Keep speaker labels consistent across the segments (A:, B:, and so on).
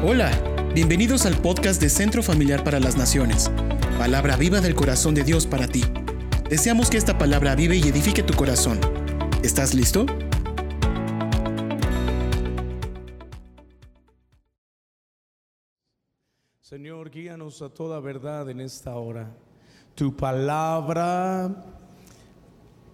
A: Hola, bienvenidos al podcast de Centro Familiar para las Naciones, palabra viva del corazón de Dios para ti. Deseamos que esta palabra vive y edifique tu corazón. ¿Estás listo?
B: Señor, guíanos a toda verdad en esta hora. Tu palabra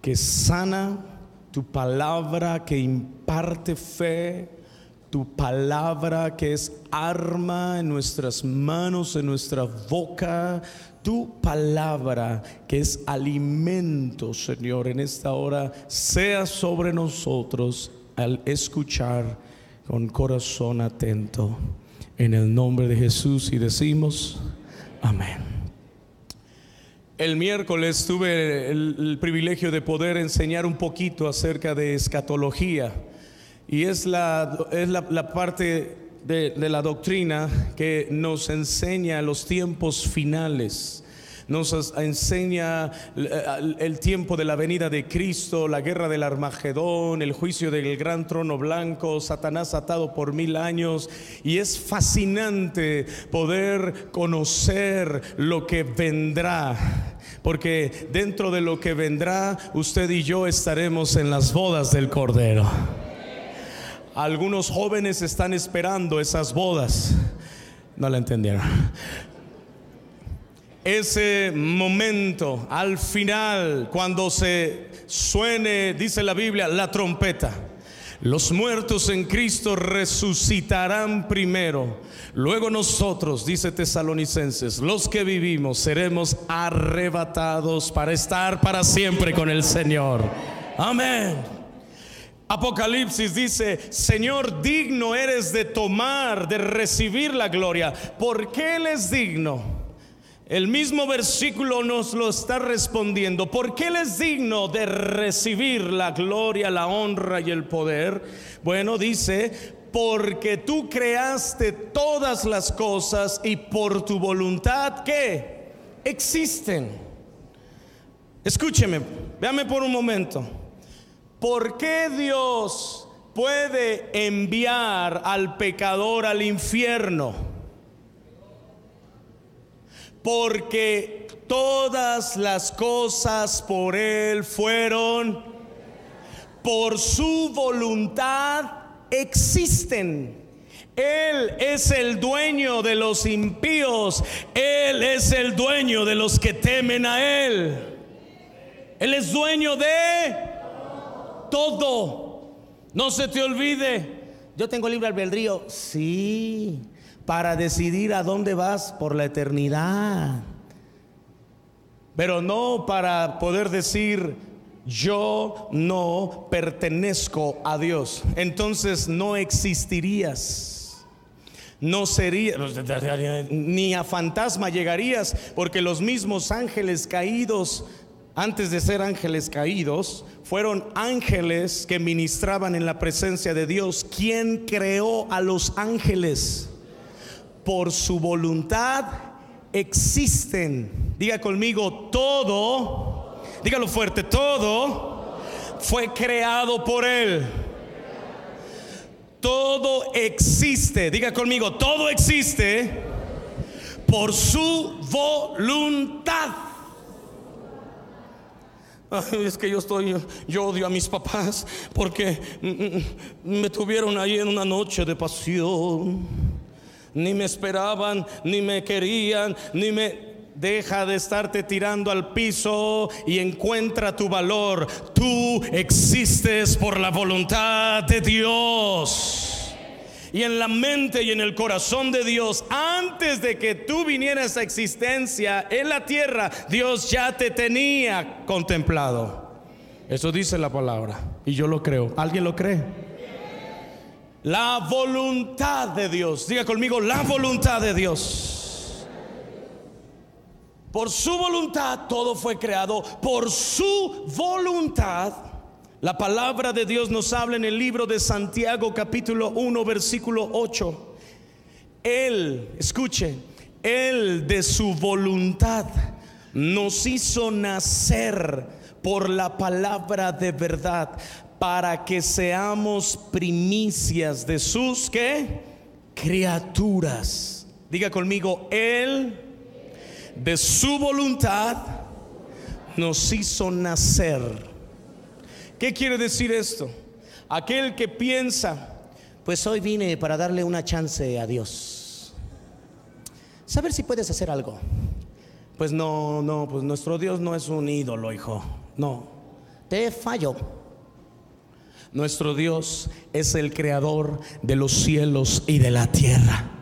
B: que sana, tu palabra que imparte fe, tu palabra que es arma en nuestras manos, en nuestra boca, tu palabra que es alimento, Señor, en esta hora, sea sobre nosotros al escuchar con corazón atento. En el nombre de Jesús y decimos, amén. El miércoles tuve el, el, privilegio de poder enseñar un poquito acerca de escatología y es la, es la, parte de, de la doctrina que nos enseña los tiempos finales nos enseña el tiempo de la venida de Cristo, la guerra del Armagedón, el juicio del gran trono blanco, Satanás atado por mil años. Y es fascinante poder conocer lo que vendrá. Porque dentro de lo que vendrá, usted y yo estaremos en las bodas del Cordero. Algunos jóvenes están esperando esas bodas. No la entendieron ese momento al final, cuando se suene, dice la Biblia, la trompeta. Los muertos en Cristo resucitarán primero. Luego nosotros, dice Tesalonicenses, los que vivimos seremos arrebatados para estar para siempre con el Señor. Amén. Apocalipsis dice, Señor, digno eres de tomar, de recibir la gloria. ¿Por qué Él es digno? El mismo versículo nos lo está respondiendo. ¿Por qué Él es digno de recibir la gloria, la honra y el poder? Bueno, dice, porque tú creaste todas las cosas y por tu voluntad que existen. Escúcheme, véame por un momento. ¿Por qué Dios puede enviar al pecador al infierno? porque todas las cosas por Él fueron, por su voluntad existen. Él es el dueño de los impíos, Él es el dueño de los que temen a Él. Él es dueño de todo. No se te olvide. Yo tengo libre albedrío. Sí para decidir a dónde vas por la eternidad. Pero no para poder decir, yo no pertenezco a Dios. Entonces no existirías. No sería, ni a fantasma llegarías, porque los mismos ángeles caídos, antes de ser ángeles caídos, fueron ángeles que ministraban en la presencia de Dios. ¿Quién creó a los ángeles? por su voluntad existen. Diga conmigo, todo, dígalo fuerte, todo fue creado por Él. Todo existe, diga conmigo, todo existe por su voluntad. Es que yo estoy, yo odio a mis papás porque me tuvieron ahí en una noche de pasión ni me esperaban, ni me querían, ni me... Deja de estarte tirando al piso y encuentra tu valor. Tú existes por la voluntad de Dios. Y en la mente y en el corazón de Dios, antes de que tú vinieras a existencia en la tierra, Dios ya te tenía contemplado. Eso dice la palabra. Y yo lo creo. ¿Alguien lo cree? La voluntad de Dios. Diga conmigo, la voluntad de Dios. Por su voluntad todo fue creado. Por su voluntad. La palabra de Dios nos habla en el libro de Santiago capítulo 1 versículo 8. Él, escuche, Él de su voluntad nos hizo nacer por la palabra de verdad para que seamos primicias de sus criaturas. Diga conmigo, Él de su voluntad nos hizo nacer. ¿Qué quiere decir esto? Aquel que piensa, pues hoy vine para darle una chance a Dios. Saber si puedes hacer algo. Pues no, no, pues nuestro Dios no es un ídolo, hijo. No, te fallo. Nuestro Dios es el creador de los cielos y de la tierra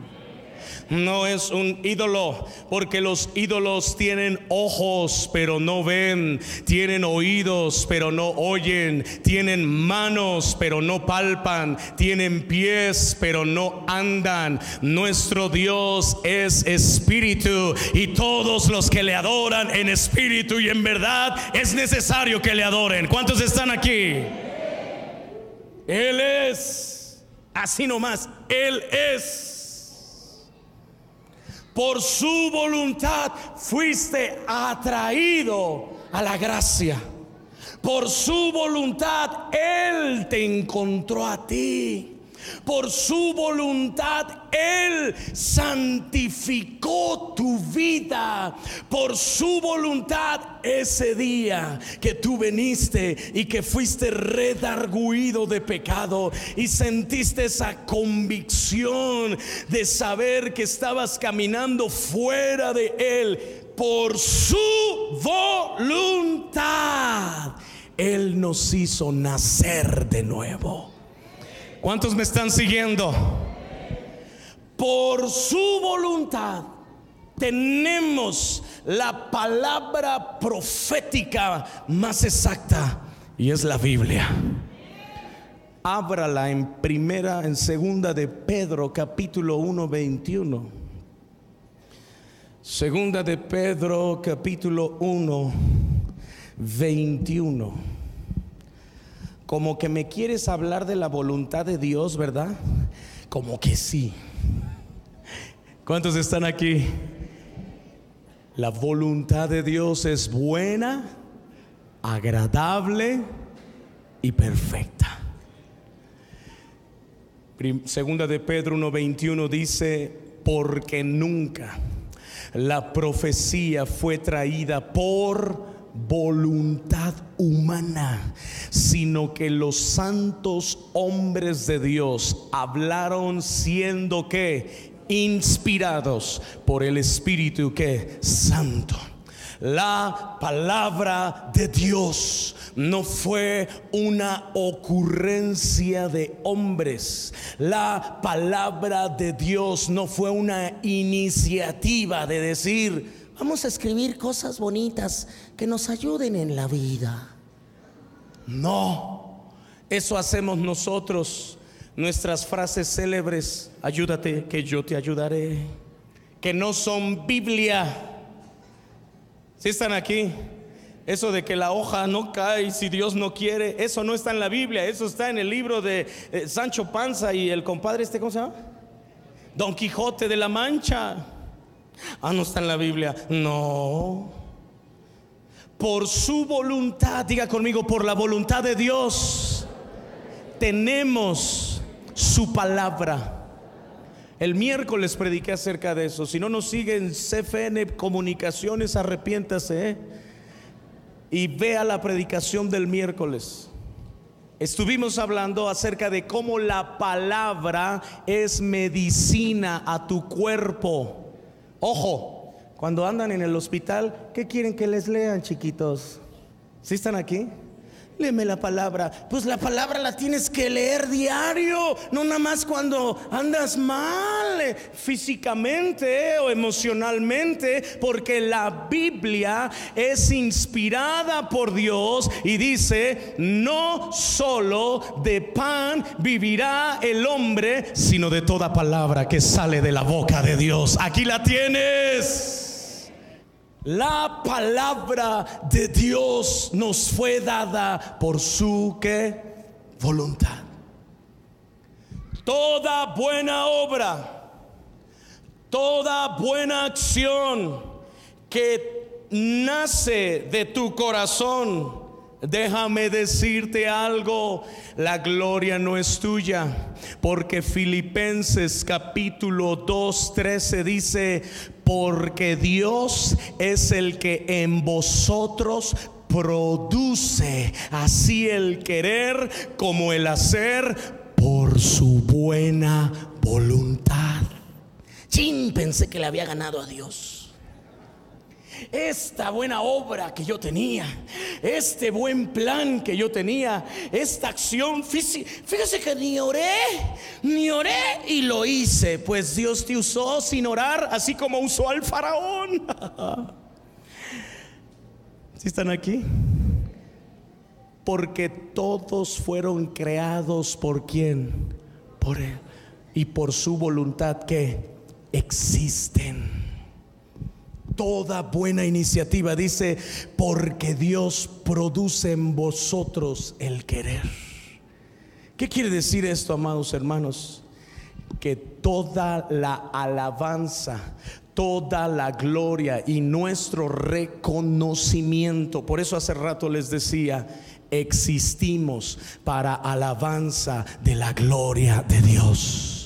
B: no es un ídolo, porque los ídolos tienen ojos pero no ven, tienen oídos pero no oyen, tienen manos pero no palpan, tienen pies pero no andan. Nuestro Dios es espíritu y todos los que le adoran en espíritu y en verdad es necesario que le adoren. ¿Cuántos están aquí? Él es, así nomás, Él es. Por su voluntad fuiste atraído a la gracia. Por su voluntad Él te encontró a ti. Por su voluntad Él santificó tu vida. Por su voluntad ese día que tú veniste y que fuiste redarguido de pecado y sentiste esa convicción de saber que estabas caminando fuera de Él. Por su voluntad. Él nos hizo nacer de nuevo. ¿Cuántos me están siguiendo? Por su voluntad tenemos la palabra profética más exacta y es la Biblia. Ábrala en primera, en segunda de Pedro, capítulo 1, 21. Segunda de Pedro, capítulo 1, 21 como que me quieres hablar de la voluntad de Dios, ¿verdad? Como que sí. ¿Cuántos están aquí? La voluntad de Dios es buena, agradable y perfecta. Segunda de Pedro 1:21 dice, porque nunca la profecía fue traída por voluntad humana, sino que los santos hombres de Dios hablaron siendo que inspirados por el Espíritu que santo. La palabra de Dios no fue una ocurrencia de hombres. La palabra de Dios no fue una iniciativa de decir, Vamos a escribir cosas bonitas que nos ayuden en la vida. No, eso hacemos nosotros. Nuestras frases célebres, ayúdate que yo te ayudaré, que no son Biblia. Si están aquí, eso de que la hoja no cae si Dios no quiere, eso no está en la Biblia, eso está en el libro de eh, Sancho Panza y el compadre este, ¿cómo se llama? Don Quijote de la Mancha. Ah, no está en la Biblia. No. Por su voluntad, diga conmigo, por la voluntad de Dios, tenemos su palabra. El miércoles prediqué acerca de eso. Si no nos siguen CFN Comunicaciones, arrepiéntase ¿eh? y vea la predicación del miércoles. Estuvimos hablando acerca de cómo la palabra es medicina a tu cuerpo. Ojo, cuando andan en el hospital, ¿qué quieren que les lean, chiquitos? ¿Sí están aquí? Léeme la palabra. Pues la palabra la tienes que leer diario, no nada más cuando andas mal eh, físicamente o emocionalmente, porque la Biblia es inspirada por Dios y dice, no solo de pan vivirá el hombre, sino de toda palabra que sale de la boca de Dios. Aquí la tienes. La palabra de Dios nos fue dada por su voluntad. Toda buena obra, toda buena acción que nace de tu corazón, Déjame decirte algo, la gloria no es tuya, porque Filipenses capítulo 2, 13 dice, porque Dios es el que en vosotros produce así el querer como el hacer por su buena voluntad. Chin, pensé que le había ganado a Dios esta buena obra que yo tenía, este buen plan que yo tenía, esta acción física. Fíjese que ni oré, ni oré y lo hice, pues Dios te usó sin orar, así como usó al faraón. ¿Sí están aquí? Porque todos fueron creados por quién? Por él. Y por su voluntad que existen toda buena iniciativa. Dice, porque Dios produce en vosotros el querer. ¿Qué quiere decir esto, amados hermanos? Que toda la alabanza, toda la gloria y nuestro reconocimiento, por eso hace rato les decía, existimos para alabanza de la gloria de Dios.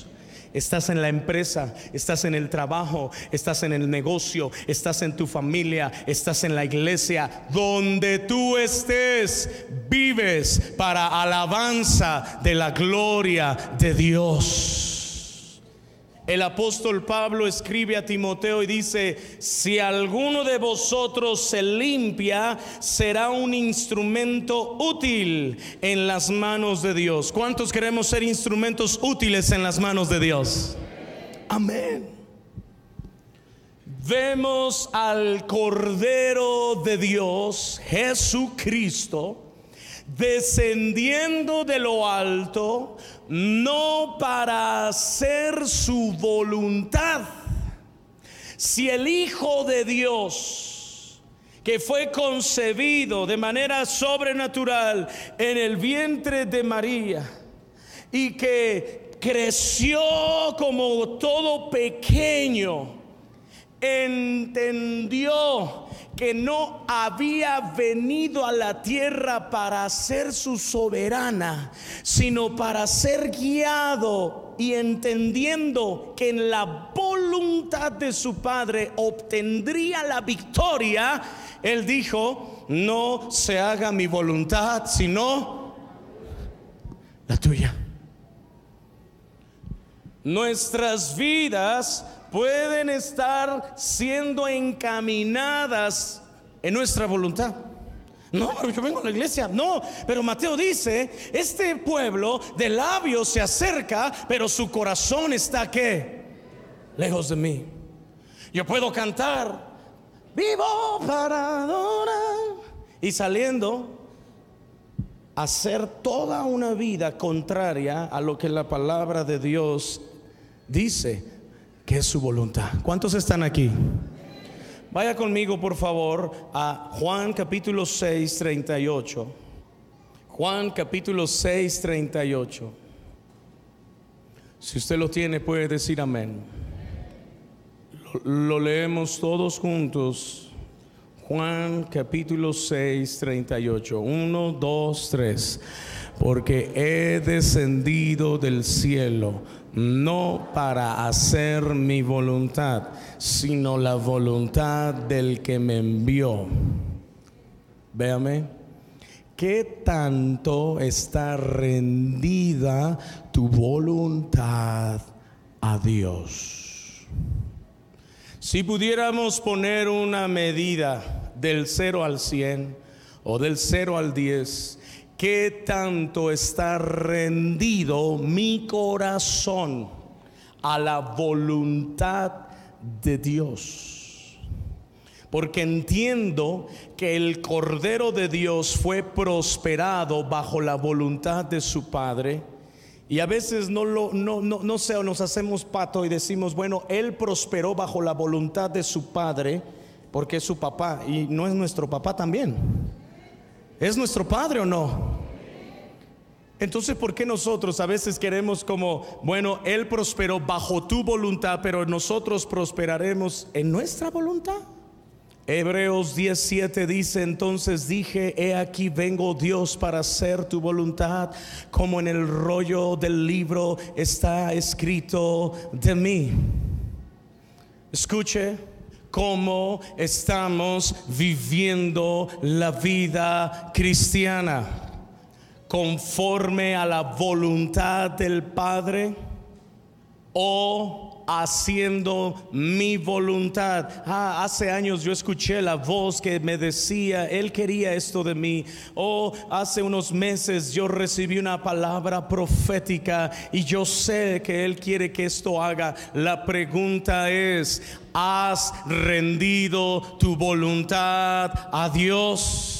B: Estás en la empresa, estás en el trabajo, estás en el negocio, estás en tu familia, estás en la iglesia. Donde tú estés, vives para alabanza de la gloria de Dios. El apóstol Pablo escribe a Timoteo y dice, si alguno de vosotros se limpia, será un instrumento útil en las manos de Dios. ¿Cuántos queremos ser instrumentos útiles en las manos de Dios? Amén. Vemos al Cordero de Dios, Jesucristo, descendiendo de lo alto, no para hacer su voluntad. Si el Hijo de Dios, que fue concebido de manera sobrenatural en el vientre de María y que creció como todo pequeño, entendió que no había venido a la tierra para ser su soberana, sino para ser guiado y entendiendo que en la voluntad de su Padre obtendría la victoria, él dijo, no se haga mi voluntad, sino la tuya. Nuestras vidas pueden estar siendo encaminadas en nuestra voluntad. No, yo vengo a la iglesia. No, pero Mateo dice, este pueblo de labios se acerca, pero su corazón está que lejos de mí. Yo puedo cantar, vivo para adorar. Y saliendo, hacer toda una vida contraria a lo que la palabra de Dios dice que es su voluntad. ¿Cuántos están aquí? Vaya conmigo, por favor, a Juan capítulo 6, 38. Juan capítulo 6, 38. Si usted lo tiene, puede decir amén. Lo, lo leemos todos juntos. Juan capítulo 6, 38. 1, 2, 3. Porque he descendido del cielo no para hacer mi voluntad, sino la voluntad del que me envió. Véame, ¿qué tanto está rendida tu voluntad a Dios? Si pudiéramos poner una medida del 0 al 100 o del 0 al 10, qué tanto está rendido mi corazón a la voluntad de Dios. Porque entiendo que el Cordero de Dios fue prosperado bajo la voluntad de su Padre. Y a veces no lo no, no, no sé, nos hacemos pato y decimos, bueno, él prosperó bajo la voluntad de su padre, porque es su papá y no es nuestro papá también. ¿Es nuestro Padre o no? Entonces, ¿por qué nosotros a veces queremos como, bueno, Él prosperó bajo tu voluntad, pero nosotros prosperaremos en nuestra voluntad? Hebreos 17 dice, entonces dije, he aquí vengo Dios para hacer tu voluntad, como en el rollo del libro está escrito de mí. Escuche cómo estamos viviendo la vida cristiana, conforme a la voluntad del Padre o haciendo mi voluntad. Ah, hace años yo escuché la voz que me decía, Él quería esto de mí. O hace unos meses yo recibí una palabra profética y yo sé que Él quiere que esto haga. La pregunta es, ¿has rendido tu voluntad a Dios?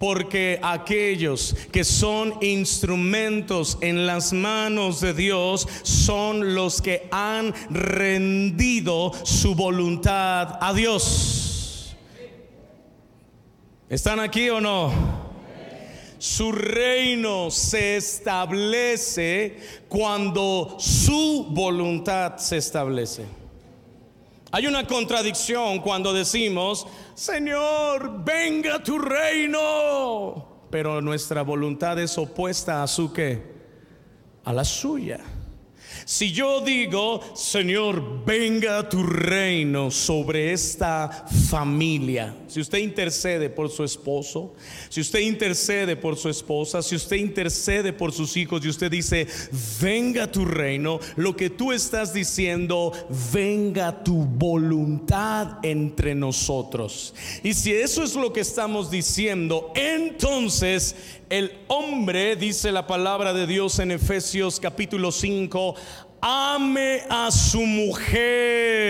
B: porque aquellos que son instrumentos en las manos de Dios son los que han rendido su voluntad a Dios. ¿Están aquí o no? Su reino se establece cuando su voluntad se establece. Hay una contradicción cuando decimos, Señor, venga tu reino. Pero nuestra voluntad es opuesta a su que, a la suya. Si yo digo, Señor, venga tu reino sobre esta familia, si usted intercede por su esposo, si usted intercede por su esposa, si usted intercede por sus hijos y usted dice, venga tu reino, lo que tú estás diciendo, venga tu voluntad entre nosotros. Y si eso es lo que estamos diciendo, entonces el hombre, dice la palabra de Dios en Efesios capítulo 5, ame a su mujer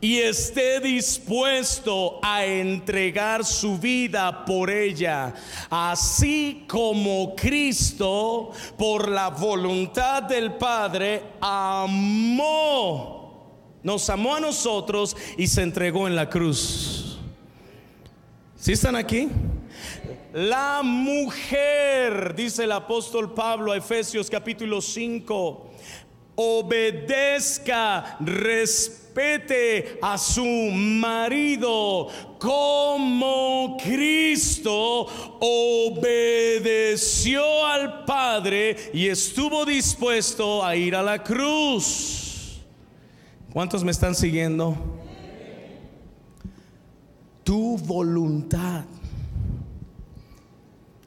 B: y esté dispuesto a entregar su vida por ella, así como Cristo, por la voluntad del Padre, amó, nos amó a nosotros y se entregó en la cruz. ¿Sí están aquí? La mujer, dice el apóstol Pablo a Efesios capítulo 5, obedezca, respete a su marido como Cristo obedeció al Padre y estuvo dispuesto a ir a la cruz. ¿Cuántos me están siguiendo? Tu voluntad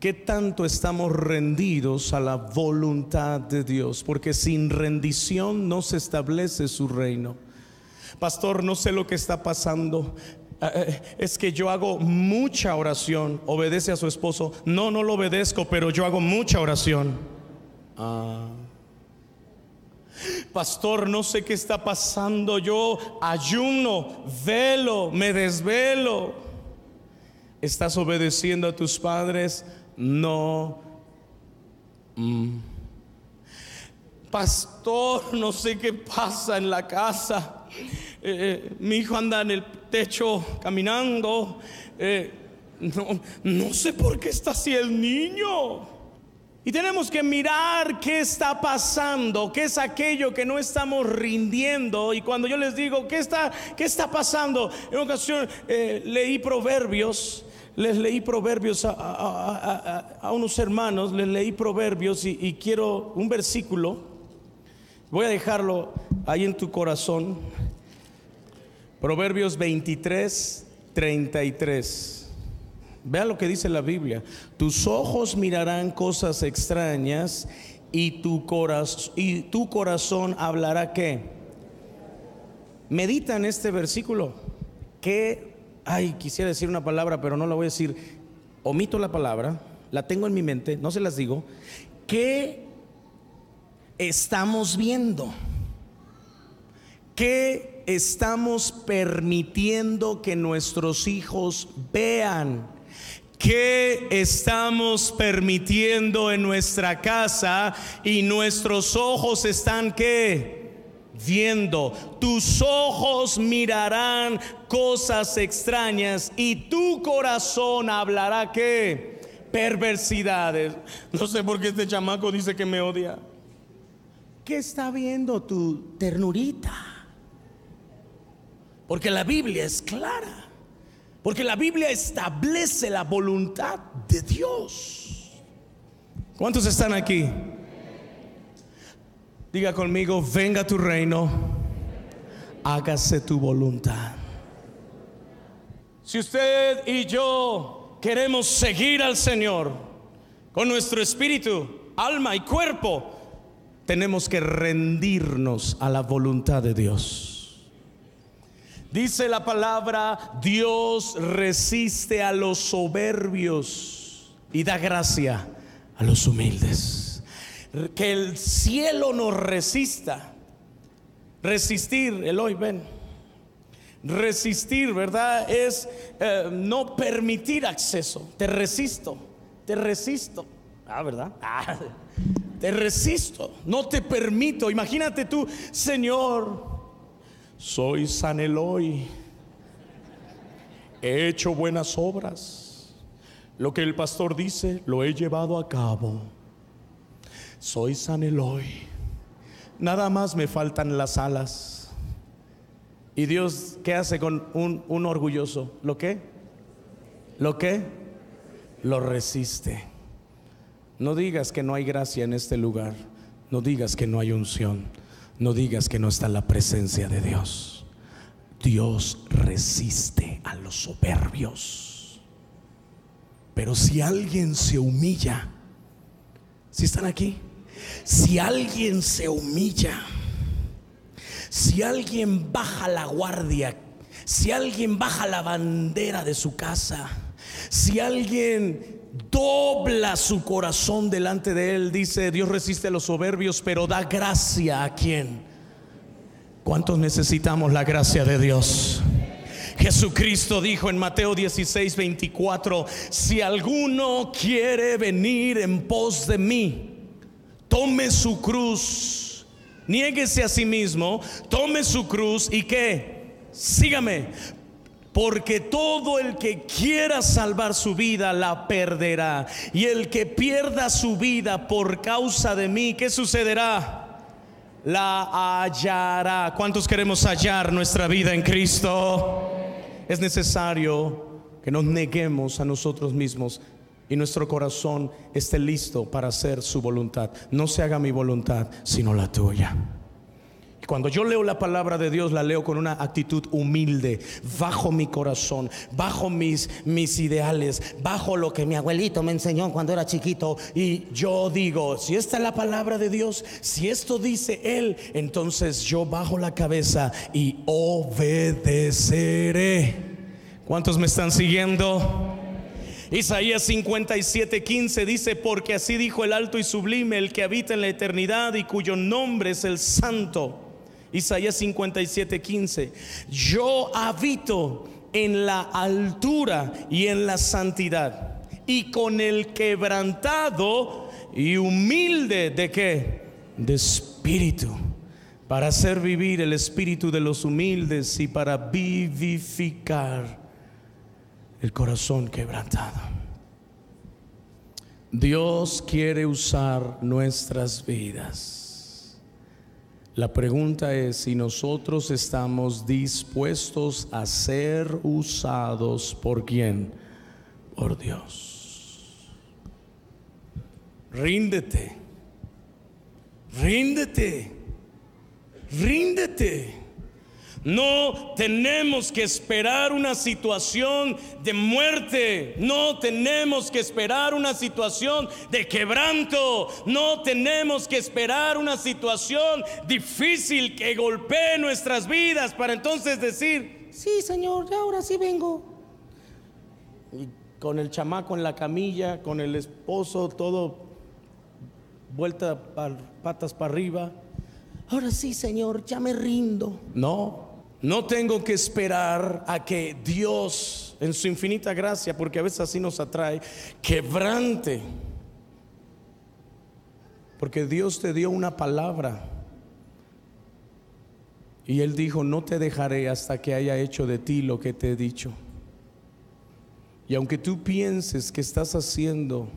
B: ¿Qué tanto estamos rendidos a la voluntad de Dios? Porque sin rendición no se establece su reino. Pastor, no sé lo que está pasando. Eh, eh, es que yo hago mucha oración. Obedece a su esposo. No, no lo obedezco, pero yo hago mucha oración. Ah. Pastor, no sé qué está pasando. Yo ayuno, velo, me desvelo. ¿Estás obedeciendo a tus padres? No. Mm. Pastor, no sé qué pasa en la casa. Eh, eh, mi hijo anda en el techo caminando. Eh, no, no sé por qué está así el niño. Y tenemos que mirar qué está pasando, qué es aquello que no estamos rindiendo. Y cuando yo les digo, ¿qué está, qué está pasando? En ocasión leí proverbios les leí proverbios a, unos hermanos, les leí proverbios y, quiero un versículo, voy a dejarlo ahí en tu corazón, Proverbios 23, 33. Vea lo que dice la Biblia. Tus ojos mirarán cosas extrañas y tu, corazón, hablará qué. Medita en este versículo. ¿Qué ay, quisiera decir una palabra, pero no la voy a decir. Omito la palabra, la tengo en mi mente, no se las digo. ¿Qué estamos viendo? ¿Qué estamos permitiendo que nuestros hijos vean? ¿Qué estamos permitiendo en nuestra casa y nuestros ojos están qué? Viendo. Tus ojos mirarán cosas extrañas y tu corazón hablará que perversidades. No sé por qué este chamaco dice que me odia. ¿Qué está viendo tu ternurita? Porque la Biblia es clara. Porque la Biblia establece la voluntad de Dios. ¿Cuántos están aquí? Diga conmigo, venga tu reino, hágase tu voluntad. Si usted y yo queremos seguir al Señor con nuestro espíritu, alma y cuerpo, tenemos que rendirnos a la voluntad de Dios. Dice la palabra, Dios resiste a los soberbios y da gracia a los humildes. Que el cielo nos resista. Resistir, Eloy, ven Resistir, ¿verdad? Es eh, no permitir acceso. Te resisto, te resisto. Ah, ¿verdad? Ah, te resisto, no te permito. Imagínate tú, Señor, soy San Eloy. He hecho buenas obras. Lo que el pastor dice, lo he llevado a cabo. Soy San Eloy. Nada más me faltan las alas ¿Y Dios qué hace con un, orgulloso? ¿Lo qué? ¿Lo qué? Lo resiste. No digas que no hay gracia en este lugar. No digas que no hay unción. No digas que no está la presencia de Dios. Dios resiste a los soberbios. Pero si alguien se humilla, si están aquí, si alguien se humilla, si alguien baja la guardia, si alguien baja la bandera de su casa, si alguien dobla su corazón delante de él, dice, Dios resiste a los soberbios, pero da gracia a quien. ¿Cuántos necesitamos la gracia de Dios? Jesucristo dijo en Mateo 16, 24, si alguno quiere venir en pos de mí, tome su cruz Niéguese a sí mismo, tome su cruz y que sígame. Porque todo el que quiera salvar su vida la perderá. Y el que pierda su vida por causa de mí, ¿qué sucederá? La hallará. ¿Cuántos queremos hallar nuestra vida en Cristo? Es necesario que nos neguemos a nosotros mismos y nuestro corazón esté listo para hacer su voluntad. No se haga mi voluntad, sino la tuya. Cuando yo leo la palabra de Dios, la leo con una actitud humilde, bajo mi corazón, bajo mis, mis ideales, bajo lo que mi abuelito me enseñó cuando era chiquito. Y yo digo, si esta es la palabra de Dios, si esto dice Él, entonces yo bajo la cabeza y obedeceré. ¿Cuántos me están siguiendo? Isaías 57, 15 dice, porque así dijo el alto y sublime, el que habita en la eternidad y cuyo nombre es el santo. Isaías 57, 15, yo habito en la altura y en la santidad y con el quebrantado y humilde de qué? De espíritu, para hacer vivir el espíritu de los humildes y para vivificar el corazón quebrantado. Dios quiere usar nuestras vidas. La pregunta es si nosotros estamos dispuestos a ser usados por quién? Por Dios. Ríndete. Ríndete. Ríndete. No tenemos que esperar una situación de muerte. No tenemos que esperar una situación de quebranto. No tenemos que esperar una situación difícil que golpee nuestras vidas para entonces decir, sí Señor, ya ahora sí vengo. Y con el chamaco en la camilla, con el esposo todo vuelta patas para arriba. Ahora sí, Señor, ya me rindo. No, no tengo que esperar a que Dios, en su infinita gracia, porque a veces así nos atrae, quebrante. Porque Dios te dio una palabra. Y Él dijo, no te dejaré hasta que haya hecho de ti lo que te he dicho. Y aunque tú pienses que estás haciendo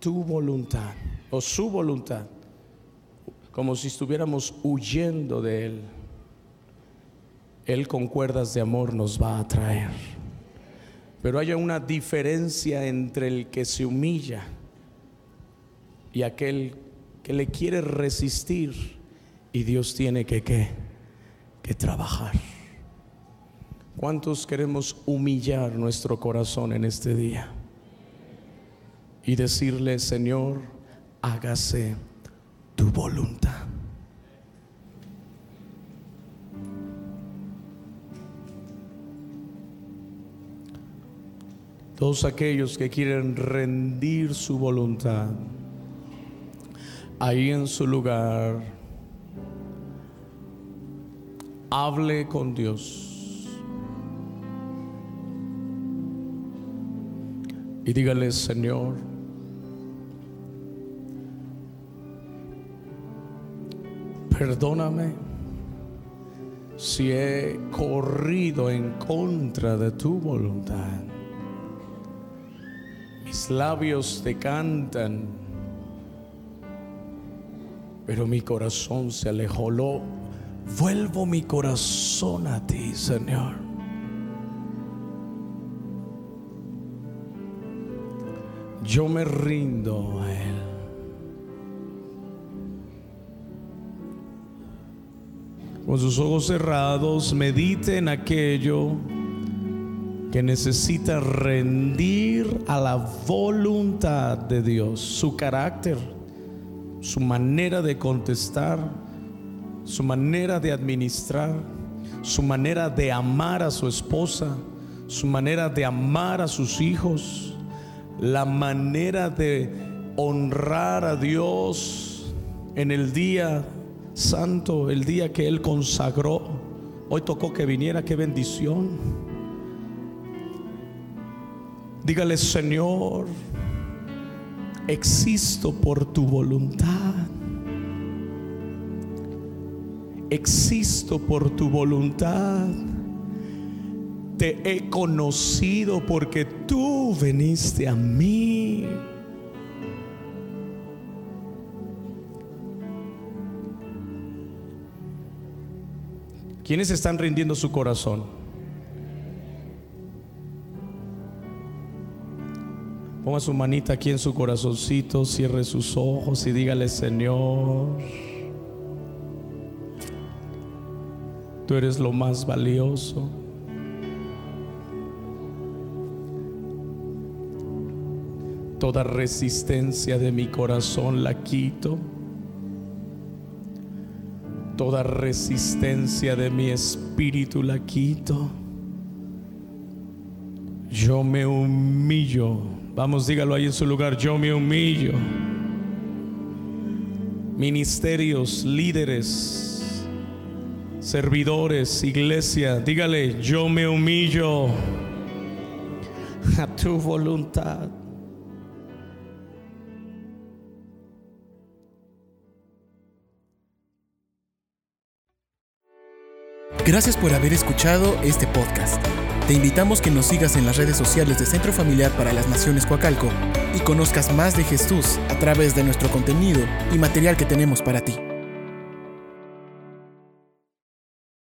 B: tu voluntad o su voluntad, como si estuviéramos huyendo de Él, Él con cuerdas de amor nos va a traer. Pero hay una diferencia entre el que se humilla y aquel que le quiere resistir y Dios tiene que, que, que trabajar. ¿Cuántos queremos humillar nuestro corazón en este día? Y decirle, Señor, hágase tu voluntad. Todos aquellos que quieren rendir su voluntad, ahí en su lugar, hable con Dios. Y dígale, Señor, perdóname si he corrido en contra de tu voluntad. Mis labios te cantan, pero mi corazón se alejó. Vuelvo mi corazón a ti, Señor. Yo me rindo a Él. Con sus ojos cerrados, medite en aquello que necesita rendir a la voluntad de Dios, su carácter, su manera de contestar, su manera de administrar, su manera de amar a su esposa, su manera de amar a sus hijos, la manera de honrar a Dios en el día santo, el día que Él consagró. Hoy tocó que viniera, qué bendición. Dígale, Señor, existo por tu voluntad. Existo por tu voluntad. Te he conocido porque tú veniste a mí. ¿Quiénes están rindiendo su corazón? Ponga su manita aquí en su corazoncito, cierre sus ojos y dígale, Señor, tú eres lo más valioso. Toda resistencia de mi corazón la quito. Toda resistencia de mi espíritu la quito. Yo me humillo Vamos, dígalo ahí en su lugar. Yo me humillo. Ministerios, líderes, servidores, iglesia, dígale, yo me humillo a tu voluntad.
A: Gracias por haber escuchado este podcast. Te invitamos que nos sigas en las redes sociales de Centro Familiar para las Naciones Coacalco y conozcas más de Jesús a través de nuestro contenido y material que tenemos para ti.